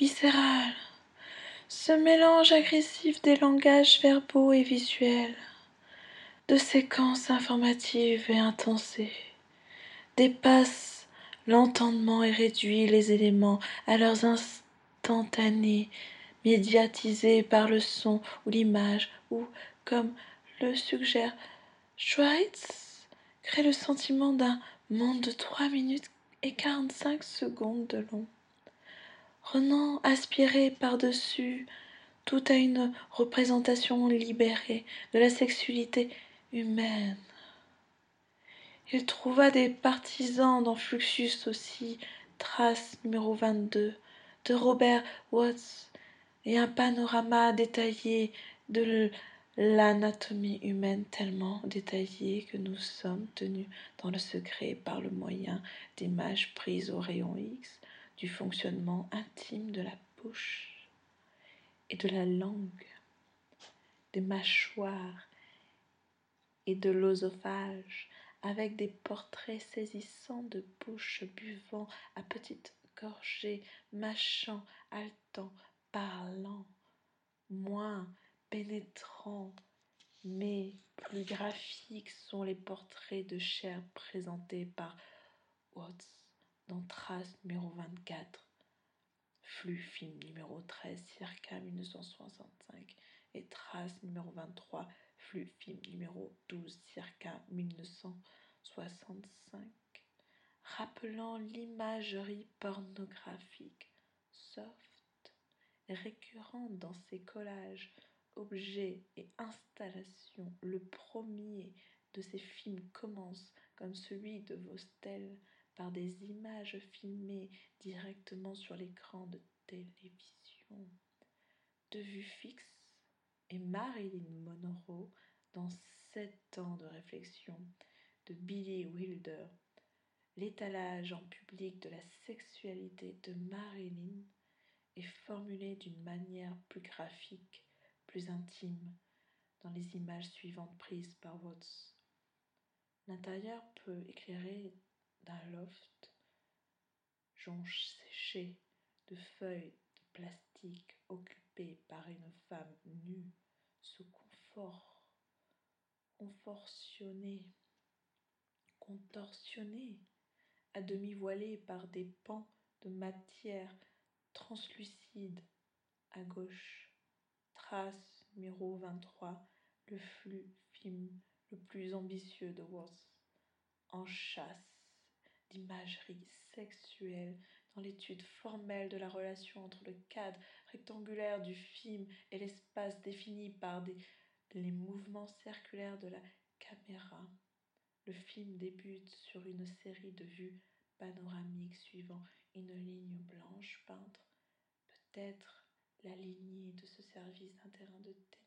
viscérale, ce mélange agressif des langages verbaux et visuels, de séquences informatives et intensées, dépasse l'entendement et réduit les éléments à leurs instantanés, médiatisés par le son ou l'image, ou, comme le suggère Schweitz, crée le sentiment d'un monde de 3 minutes et 45 secondes de long. Renan aspirait par-dessus tout à une représentation libérée de la sexualité humaine. Il trouva des partisans dans Fluxus aussi, trace numéro 22, de Robert Watts, et un panorama détaillé de l'anatomie humaine tellement détaillée que nous sommes tenus dans le secret par le moyen d'images prises au rayon X du fonctionnement intime de la bouche et de la langue, des mâchoires et de l'osophage, avec des portraits saisissants de bouches buvant à petites gorgées, mâchant, haletant, parlant, moins pénétrants, mais plus graphiques sont les portraits de chair présentés par Watts dans Trace numéro 24, flux film numéro 13, circa 1965, et Trace numéro 23, flux film numéro 12, circa 1965, rappelant l'imagerie pornographique soft, récurrente dans ces collages, objets et installations. Le premier de ces films commence, comme celui de Vostel, par des images filmées directement sur l'écran de télévision. De vue fixe, et Marilyn Monroe dans sept ans de réflexion de Billy Wilder, l'étalage en public de la sexualité de Marilyn est formulé d'une manière plus graphique, plus intime, dans les images suivantes prises par Watts. L'intérieur peut éclairer d'un loft, jonche séché de feuilles de plastique occupées par une femme nue, sous confort, contorsionnée, contorsionnée, à demi voilée par des pans de matière translucide à gauche. Trace numéro 23, le flux film le plus ambitieux de Worth, en chasse d'imagerie sexuelle dans l'étude formelle de la relation entre le cadre rectangulaire du film et l'espace défini par les mouvements circulaires de la caméra. Le film débute sur une série de vues panoramiques suivant une ligne blanche peintre, peut-être la lignée de ce service d'un terrain de tennis.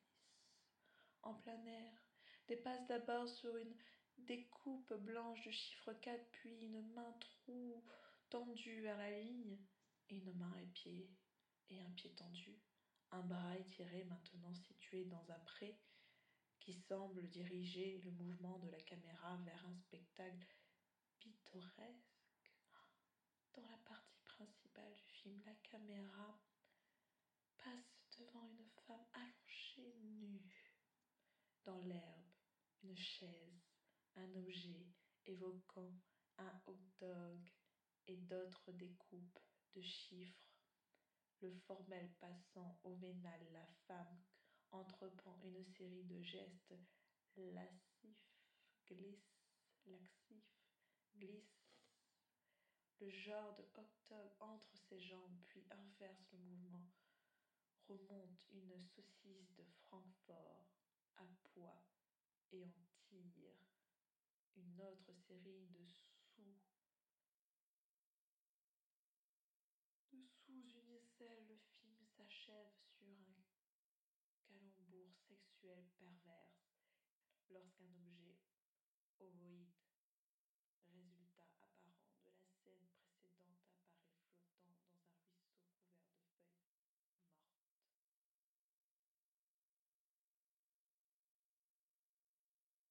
En plein air, dépasse d'abord sur une découpe blanche de chiffre 4, puis une main trou tendue vers la ligne, et une main épiée, et un pied tendu, un bras étiré maintenant situé dans un pré qui semble diriger le mouvement de la caméra vers un spectacle pittoresque. Dans la partie principale du film, la caméra passe devant une femme allongée nue dans l'herbe, une chaise, un objet évoquant un hot dog et d'autres découpes de chiffres. Le formel passant au vénal, la femme entreprend une série de gestes lassifs, glisse, laxifs, glisse. Le genre de octobre entre ses jambes, puis inverse le mouvement, remonte une saucisse de Francfort à poids et en tire une autre série de sous de sous-unicelles. Le film s'achève sur un calembour sexuel perverse lorsqu'un objet ovoïde